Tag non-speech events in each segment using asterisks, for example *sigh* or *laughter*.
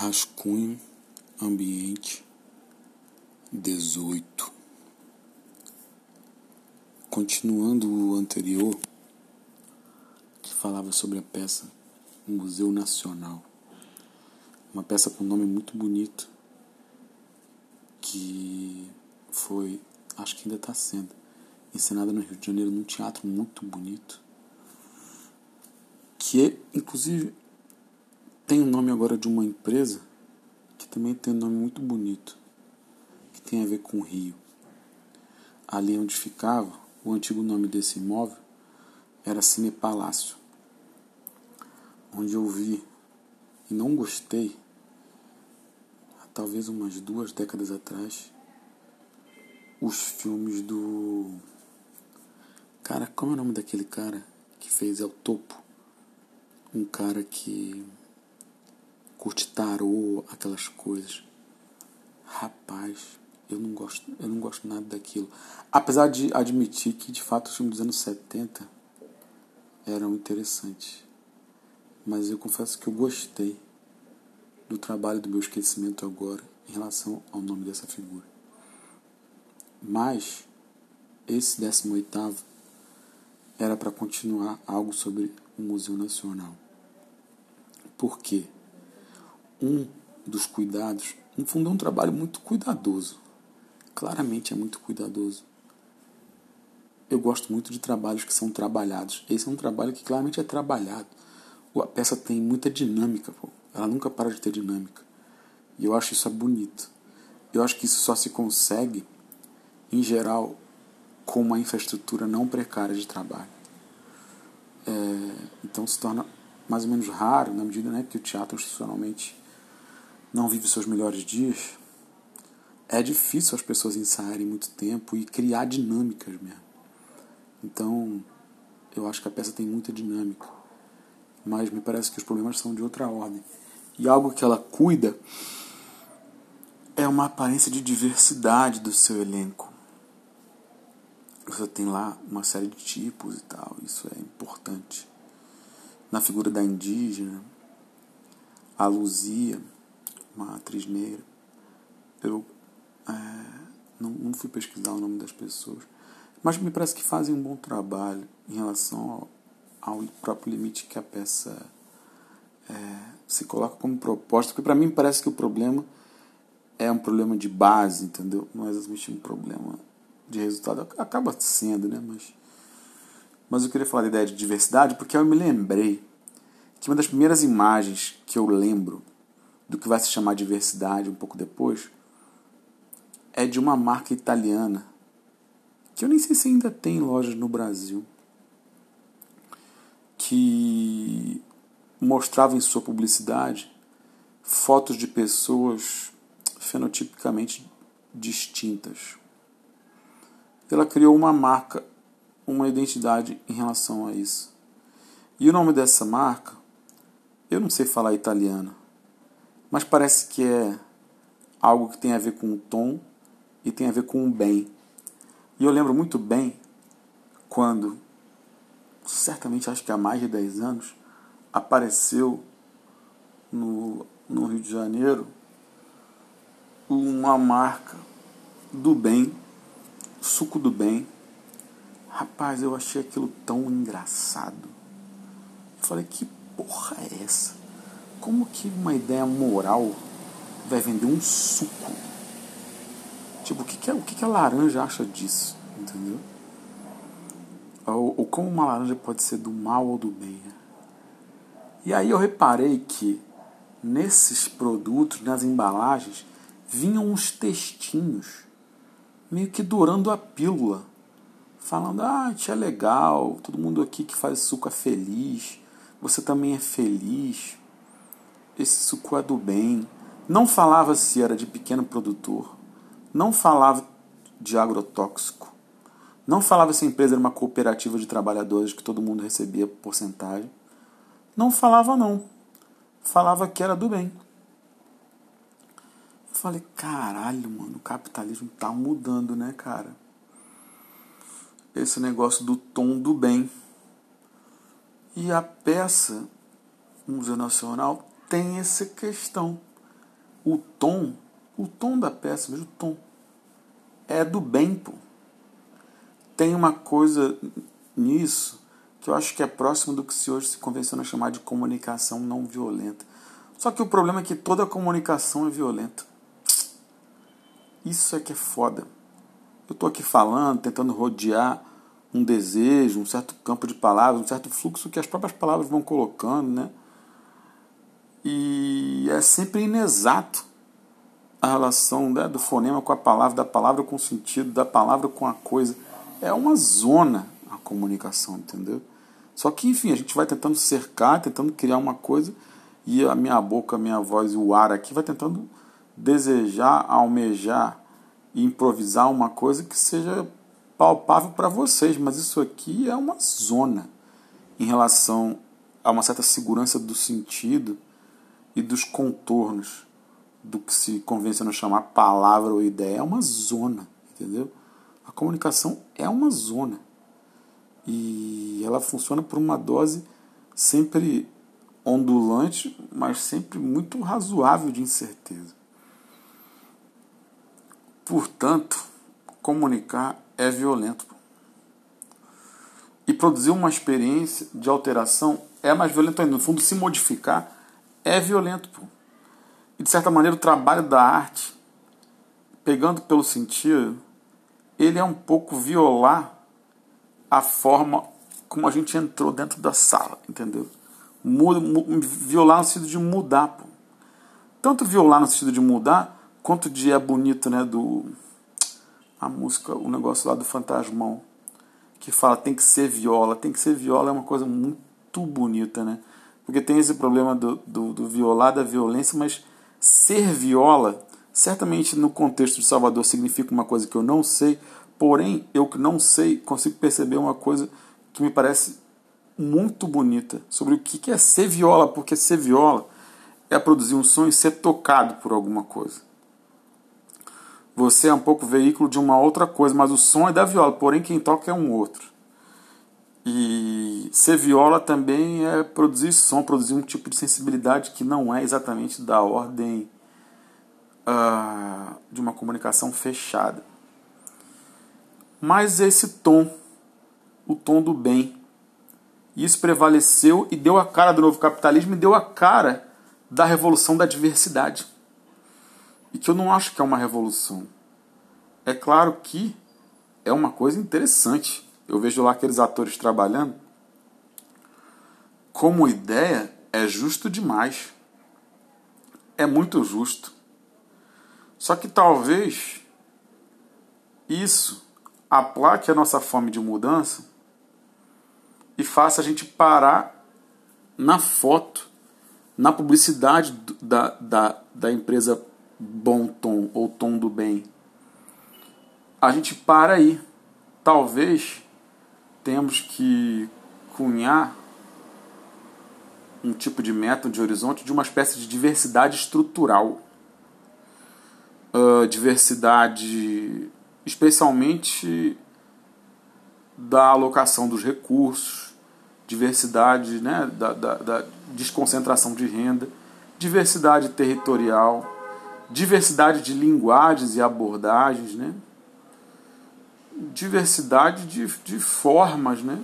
Rascunho Ambiente 18 Continuando o anterior, que falava sobre a peça Museu Nacional, uma peça com um nome muito bonito, que foi, acho que ainda está sendo, encenada no Rio de Janeiro num teatro muito bonito, que inclusive tem o nome agora de uma empresa que também tem um nome muito bonito, que tem a ver com o Rio. Ali onde ficava, o antigo nome desse imóvel era Cine Palácio, onde eu vi e não gostei, talvez umas duas décadas atrás, os filmes do. Cara, como é o nome daquele cara que fez o Topo? Um cara que curte tarô, aquelas coisas. Rapaz, eu não gosto, eu não gosto nada daquilo. Apesar de admitir que de fato os filmes dos anos 70 eram interessantes. Mas eu confesso que eu gostei do trabalho do meu esquecimento agora em relação ao nome dessa figura. Mas esse 18 era para continuar algo sobre o Museu Nacional. Por quê? Um dos cuidados, no fundo é um trabalho muito cuidadoso. Claramente é muito cuidadoso. Eu gosto muito de trabalhos que são trabalhados. Esse é um trabalho que claramente é trabalhado. A peça tem muita dinâmica, pô. ela nunca para de ter dinâmica. E eu acho isso bonito. Eu acho que isso só se consegue, em geral, com uma infraestrutura não precária de trabalho. É, então se torna mais ou menos raro, na medida né, que o teatro institucionalmente não vive seus melhores dias, é difícil as pessoas ensaiarem muito tempo e criar dinâmicas mesmo. Então, eu acho que a peça tem muita dinâmica, mas me parece que os problemas são de outra ordem. E algo que ela cuida é uma aparência de diversidade do seu elenco. Você tem lá uma série de tipos e tal, isso é importante. Na figura da indígena, a Luzia, uma atriz negra. Eu é, não, não fui pesquisar o nome das pessoas, mas me parece que fazem um bom trabalho em relação ao, ao próprio limite que a peça é, se coloca como proposta. Porque para mim parece que o problema é um problema de base, entendeu? Não é exatamente um problema de resultado. Acaba sendo, né? Mas, mas eu queria falar da ideia de diversidade porque eu me lembrei que uma das primeiras imagens que eu lembro do que vai se chamar diversidade um pouco depois, é de uma marca italiana, que eu nem sei se ainda tem lojas no Brasil, que mostrava em sua publicidade fotos de pessoas fenotipicamente distintas. Ela criou uma marca, uma identidade em relação a isso. E o nome dessa marca, eu não sei falar italiano, mas parece que é algo que tem a ver com o tom e tem a ver com o bem. E eu lembro muito bem quando, certamente acho que há mais de 10 anos, apareceu no, no Rio de Janeiro uma marca do bem, suco do bem. Rapaz, eu achei aquilo tão engraçado. Eu falei, que porra é essa? Como que uma ideia moral vai vender um suco? Tipo, o que, que, é, o que, que a laranja acha disso? Entendeu? Ou, ou como uma laranja pode ser do mal ou do bem. E aí eu reparei que nesses produtos, nas embalagens, vinham uns textinhos, meio que durando a pílula, falando: ah, é legal, todo mundo aqui que faz suco é feliz, você também é feliz esse suco é do bem. Não falava se era de pequeno produtor, não falava de agrotóxico, não falava se a empresa era uma cooperativa de trabalhadores que todo mundo recebia porcentagem. Não falava não. Falava que era do bem. Eu falei, caralho, mano, o capitalismo tá mudando, né, cara? Esse negócio do tom do bem. E a peça Museu Nacional tem essa questão. o tom, o tom da peça, veja o tom, é do bem, pô. Tem uma coisa nisso que eu acho que é próximo do que se hoje se convenciona chamar de comunicação não violenta. Só que o problema é que toda comunicação é violenta. Isso é que é foda. Eu estou aqui falando, tentando rodear um desejo, um certo campo de palavras, um certo fluxo que as próprias palavras vão colocando, né? E é sempre inexato a relação né, do fonema com a palavra, da palavra com o sentido, da palavra com a coisa. É uma zona a comunicação, entendeu? Só que, enfim, a gente vai tentando cercar, tentando criar uma coisa, e a minha boca, a minha voz e o ar aqui vai tentando desejar, almejar e improvisar uma coisa que seja palpável para vocês, mas isso aqui é uma zona em relação a uma certa segurança do sentido e dos contornos do que se convenciona chamar palavra ou ideia. É uma zona, entendeu? A comunicação é uma zona e ela funciona por uma dose sempre ondulante, mas sempre muito razoável de incerteza. Portanto, comunicar é violento. E produzir uma experiência de alteração é mais violento ainda. No fundo, se modificar é violento. Pô. E de certa maneira, o trabalho da arte, pegando pelo sentido, ele é um pouco violar a forma como a gente entrou dentro da sala, entendeu? Muda, violar no sentido de mudar, pô. Tanto violar no sentido de mudar, quanto de é bonito, né, do a música, o negócio lá do Fantasmão, que fala tem que ser viola, tem que ser viola é uma coisa muito bonita, né? Porque tem esse problema do, do, do violar, da violência, mas ser viola, certamente no contexto de Salvador significa uma coisa que eu não sei, Porém, eu que não sei, consigo perceber uma coisa que me parece muito bonita sobre o que é ser viola, porque ser viola é produzir um som e ser tocado por alguma coisa. Você é um pouco veículo de uma outra coisa, mas o som é da viola, porém quem toca é um outro. E ser viola também é produzir som, produzir um tipo de sensibilidade que não é exatamente da ordem uh, de uma comunicação fechada mas esse tom, o tom do bem. Isso prevaleceu e deu a cara do novo capitalismo e deu a cara da revolução da diversidade. E que eu não acho que é uma revolução. É claro que é uma coisa interessante. Eu vejo lá aqueles atores trabalhando. Como ideia, é justo demais. É muito justo. Só que talvez isso aplaque a nossa fome de mudança e faça a gente parar na foto, na publicidade da, da, da empresa Bom Tom ou Tom do Bem. A gente para aí. Talvez temos que cunhar um tipo de método de horizonte de uma espécie de diversidade estrutural. Uh, diversidade especialmente da alocação dos recursos, diversidade, né, da, da, da desconcentração de renda, diversidade territorial, diversidade de linguagens e abordagens, né? Diversidade de, de formas, né?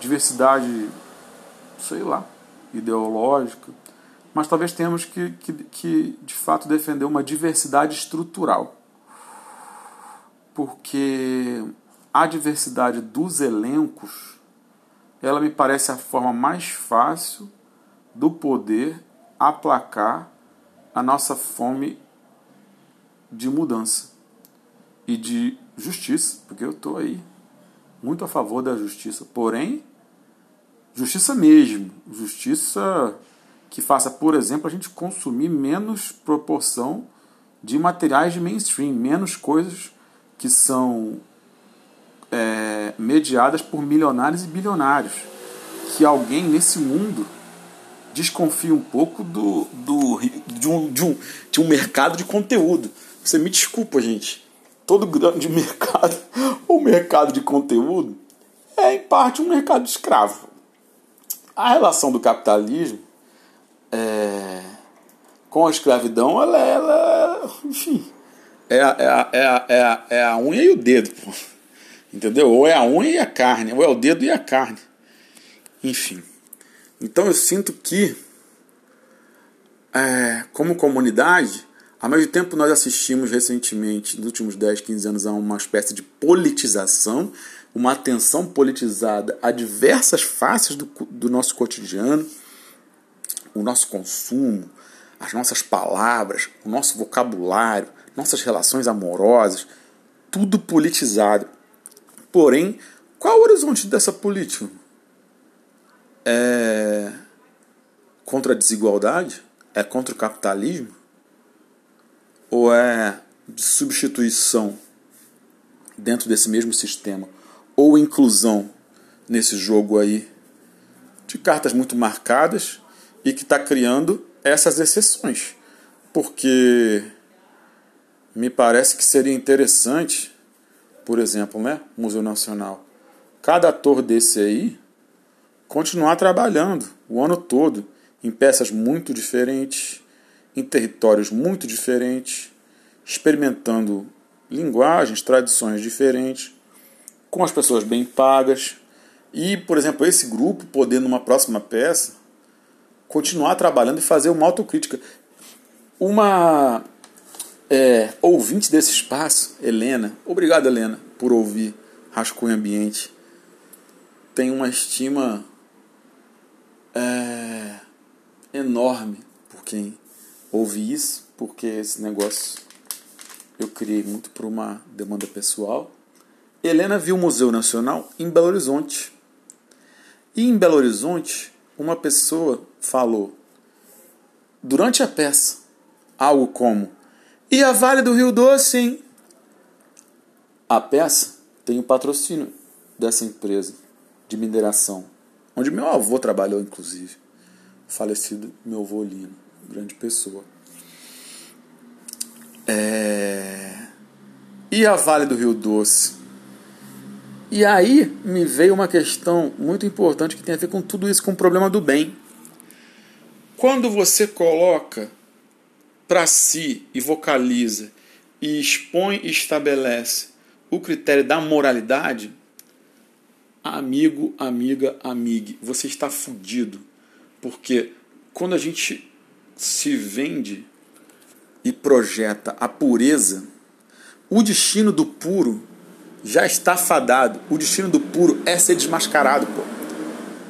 diversidade, sei lá, ideológica, mas talvez tenhamos que, que, que de fato defender uma diversidade estrutural porque a diversidade dos elencos ela me parece a forma mais fácil do poder aplacar a nossa fome de mudança e de justiça, porque eu estou aí muito a favor da justiça, porém, justiça mesmo, justiça que faça, por exemplo, a gente consumir menos proporção de materiais de mainstream, menos coisas que são é, mediadas por milionários e bilionários. Que alguém nesse mundo desconfie um pouco do, do, de, um, de, um, de um mercado de conteúdo. Você me desculpa, gente. Todo grande mercado, ou mercado de conteúdo, é em parte um mercado escravo. A relação do capitalismo é, com a escravidão, ela, ela enfim, é a, é, é, é, é a unha e o dedo, pô. entendeu? Ou é a unha e a carne, ou é o dedo e a carne, enfim. Então eu sinto que, é, como comunidade, ao mesmo tempo nós assistimos recentemente, nos últimos 10, 15 anos, a uma espécie de politização, uma atenção politizada a diversas faces do, do nosso cotidiano, o nosso consumo, as nossas palavras, o nosso vocabulário, nossas relações amorosas, tudo politizado. Porém, qual o horizonte dessa política? É contra a desigualdade? É contra o capitalismo? Ou é de substituição dentro desse mesmo sistema? Ou inclusão nesse jogo aí de cartas muito marcadas e que está criando essas exceções, porque me parece que seria interessante, por exemplo, né, Museu Nacional, cada ator desse aí continuar trabalhando o ano todo em peças muito diferentes, em territórios muito diferentes, experimentando linguagens, tradições diferentes, com as pessoas bem pagas. E, por exemplo, esse grupo poder, numa próxima peça, continuar trabalhando e fazer uma autocrítica. Uma é, ouvinte desse espaço, Helena, obrigado Helena por ouvir Rascunho Ambiente, tem uma estima é, enorme por quem ouve isso, porque esse negócio eu criei muito por uma demanda pessoal. Helena viu o Museu Nacional em Belo Horizonte. E em Belo Horizonte, uma pessoa falou durante a peça algo como: E a Vale do Rio Doce, hein? A peça tem o patrocínio dessa empresa de mineração, onde meu avô trabalhou, inclusive. Falecido meu avô Lino, grande pessoa. É... E a Vale do Rio Doce? E aí me veio uma questão muito importante que tem a ver com tudo isso, com o problema do bem. Quando você coloca para si e vocaliza e expõe e estabelece o critério da moralidade, amigo, amiga, amigue, você está fudido. Porque quando a gente se vende e projeta a pureza, o destino do puro já está fadado. O destino do puro é ser desmascarado, pô.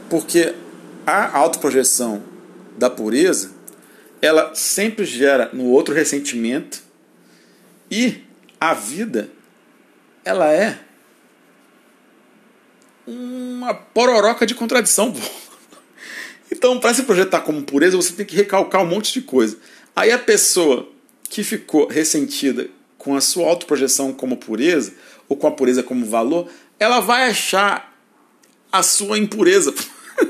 Porque a autoprojeção da pureza, ela sempre gera no outro ressentimento e a vida ela é uma pororoca de contradição. Pô. Então, para se projetar como pureza, você tem que recalcar um monte de coisa. Aí a pessoa que ficou ressentida com a sua autoprojeção como pureza, ou com a pureza como valor, ela vai achar a sua impureza.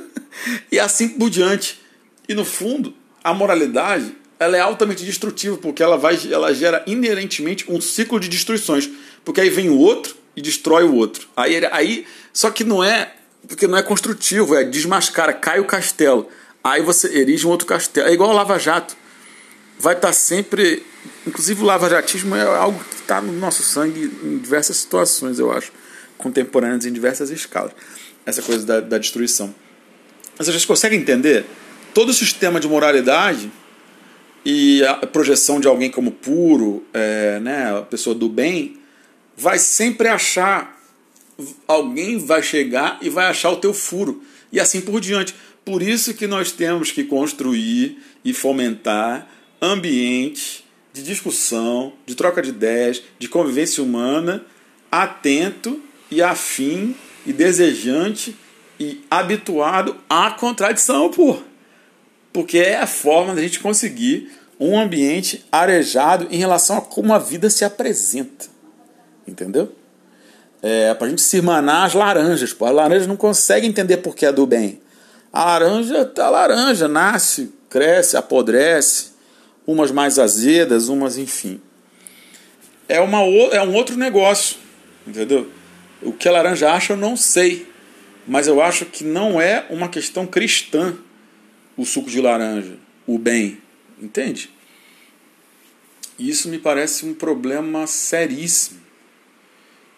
*laughs* e assim por diante. E no fundo, a moralidade ela é altamente destrutiva, porque ela, vai, ela gera inerentemente um ciclo de destruições. Porque aí vem o outro e destrói o outro. Aí, aí Só que não é. Porque não é construtivo, é desmascara, cai o castelo. Aí você erige um outro castelo. É igual ao Lava Jato. Vai estar sempre. Inclusive o lava-jatismo é algo que está no nosso sangue em diversas situações, eu acho. Contemporâneas em diversas escalas. Essa coisa da, da destruição. Mas vocês conseguem entender? todo o sistema de moralidade e a projeção de alguém como puro, é, né, a pessoa do bem, vai sempre achar, alguém vai chegar e vai achar o teu furo, e assim por diante. Por isso que nós temos que construir e fomentar ambientes de discussão, de troca de ideias, de convivência humana, atento e afim e desejante e habituado à contradição, pô porque é a forma da gente conseguir um ambiente arejado em relação a como a vida se apresenta. Entendeu? É para a gente se irmanar as laranjas. Pô. A laranja não consegue entender por que é do bem. A laranja tá laranja, nasce, cresce, apodrece, umas mais azedas, umas enfim. É, uma, é um outro negócio, entendeu? O que a laranja acha eu não sei, mas eu acho que não é uma questão cristã o suco de laranja, o bem, entende? Isso me parece um problema seríssimo.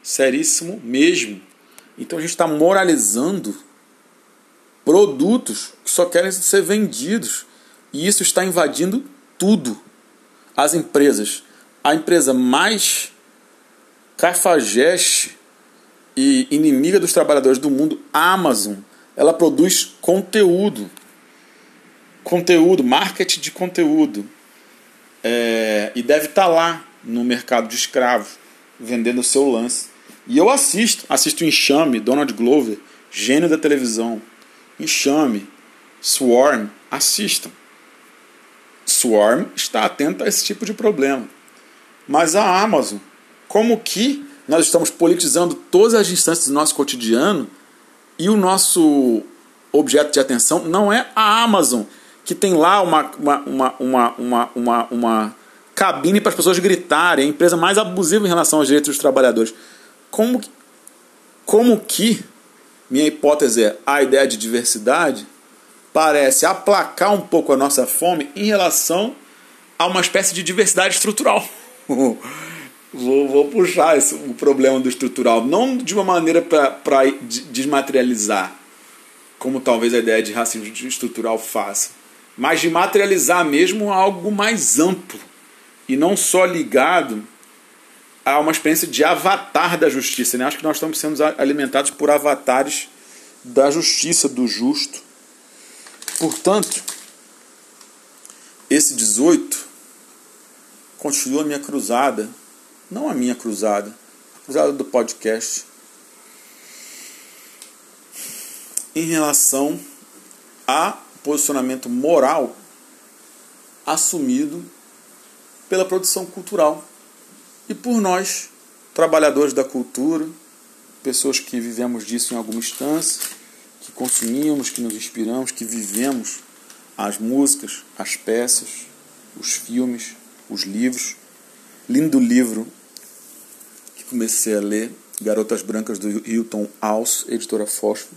Seríssimo mesmo. Então a gente está moralizando produtos que só querem ser vendidos. E isso está invadindo tudo. As empresas. A empresa mais cafajeste e inimiga dos trabalhadores do mundo, Amazon, ela produz conteúdo. Conteúdo, marketing de conteúdo. É, e deve estar tá lá no mercado de escravos, vendendo o seu lance. E eu assisto, assisto Enxame, Donald Glover, gênio da televisão. Enxame, Swarm, assistam. Swarm está atento a esse tipo de problema. Mas a Amazon, como que nós estamos politizando todas as instâncias do nosso cotidiano e o nosso objeto de atenção não é a Amazon, que tem lá uma, uma, uma, uma, uma, uma, uma cabine para as pessoas gritarem, a empresa mais abusiva em relação aos direitos dos trabalhadores. Como, como que, minha hipótese é, a ideia de diversidade parece aplacar um pouco a nossa fome em relação a uma espécie de diversidade estrutural. *laughs* vou, vou puxar esse, o problema do estrutural, não de uma maneira para desmaterializar, como talvez a ideia de racismo estrutural faça, mas de materializar mesmo algo mais amplo e não só ligado a uma experiência de avatar da justiça. Né? Acho que nós estamos sendo alimentados por avatares da justiça, do justo. Portanto, esse 18 continua a minha cruzada não a minha cruzada, a cruzada do podcast, em relação a posicionamento moral assumido pela produção cultural e por nós, trabalhadores da cultura, pessoas que vivemos disso em alguma instância, que consumimos, que nos inspiramos, que vivemos as músicas, as peças, os filmes, os livros. Lindo livro comecei a ler Garotas Brancas do Hilton House, editora Fósforo.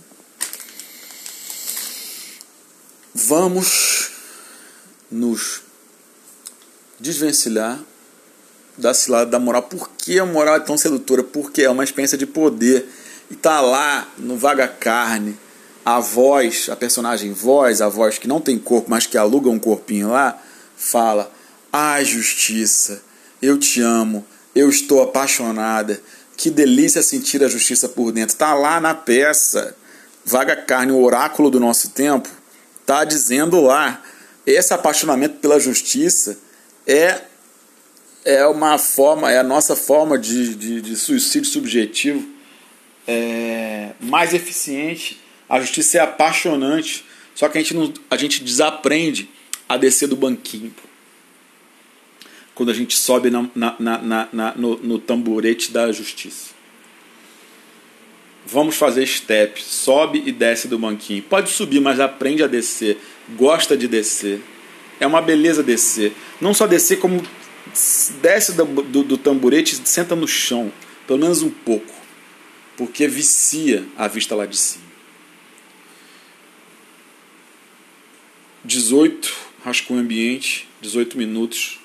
Vamos nos desvencilhar da cilada da moral. Por que a moral é tão sedutora? Porque é uma experiência de poder. E tá lá no Vaga Carne, a voz, a personagem voz, a voz que não tem corpo, mas que aluga um corpinho lá, fala: Ai, justiça, eu te amo, eu estou apaixonada. Que delícia sentir a justiça por dentro. Está lá na peça. Vaga Carne, o oráculo do nosso tempo, está dizendo lá. Esse apaixonamento pela justiça é, é uma forma, é a nossa forma de, de, de suicídio subjetivo é, mais eficiente. A justiça é apaixonante, só que a gente, não, a gente desaprende a descer do banquinho quando a gente sobe na, na, na no, no tamborete da justiça. Vamos fazer step, sobe e desce do banquinho. Pode subir, mas aprende a descer. Gosta de descer. É uma beleza descer. Não só descer, como desce do, do, do tamborete e senta no chão. Pelo menos um pouco. Porque vicia a vista lá de cima. 18, rascunho ambiente, 18 minutos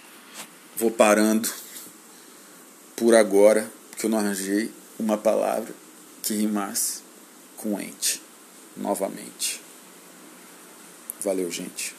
vou parando por agora, porque eu não arranjei uma palavra que rimasse com ente novamente. Valeu, gente.